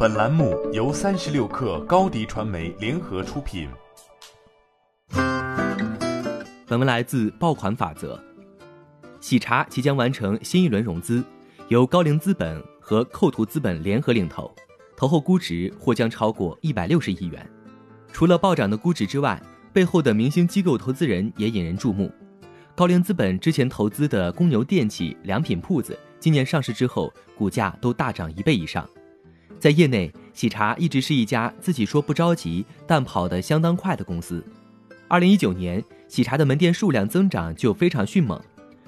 本栏目由三十六氪高低传媒联合出品。本文来自爆款法则。喜茶即将完成新一轮融资，由高瓴资本和扣图资本联合领投，投后估值或将超过一百六十亿元。除了暴涨的估值之外，背后的明星机构投资人也引人注目。高瓴资本之前投资的公牛电器、良品铺子。今年上市之后，股价都大涨一倍以上。在业内，喜茶一直是一家自己说不着急，但跑得相当快的公司。二零一九年，喜茶的门店数量增长就非常迅猛。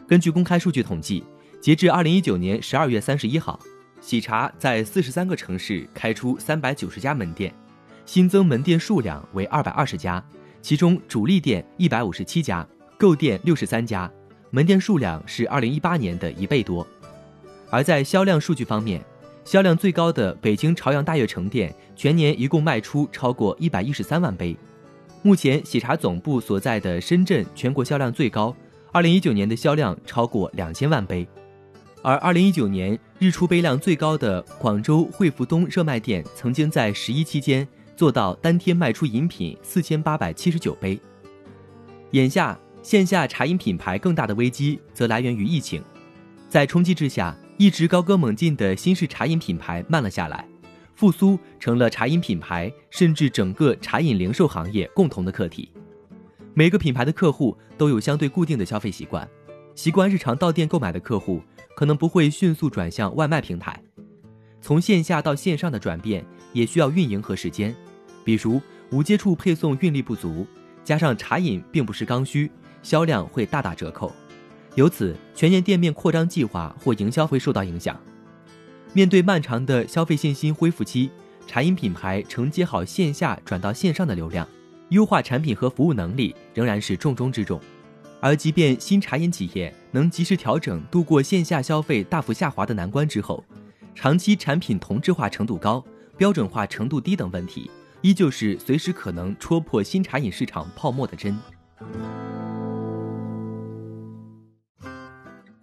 根据公开数据统计，截至二零一九年十二月三十一号，喜茶在四十三个城市开出三百九十家门店，新增门店数量为二百二十家，其中主力店一百五十七家，购店六十三家，门店数量是二零一八年的一倍多。而在销量数据方面，销量最高的北京朝阳大悦城店全年一共卖出超过一百一十三万杯。目前喜茶总部所在的深圳全国销量最高，二零一九年的销量超过两千万杯。而二零一九年日出杯量最高的广州汇福东热卖店，曾经在十一期间做到单天卖出饮品四千八百七十九杯。眼下线下茶饮品牌更大的危机则来源于疫情，在冲击之下。一直高歌猛进的新式茶饮品牌慢了下来，复苏成了茶饮品牌甚至整个茶饮零售行业共同的课题。每个品牌的客户都有相对固定的消费习惯，习惯日常到店购买的客户可能不会迅速转向外卖平台，从线下到线上的转变也需要运营和时间。比如无接触配送运力不足，加上茶饮并不是刚需，销量会大打折扣。由此，全年店面扩张计划或营销会受到影响。面对漫长的消费信心恢复期，茶饮品牌承接好线下转到线上的流量，优化产品和服务能力仍然是重中之重。而即便新茶饮企业能及时调整度过线下消费大幅下滑的难关之后，长期产品同质化程度高、标准化程度低等问题，依旧是随时可能戳破新茶饮市场泡沫的针。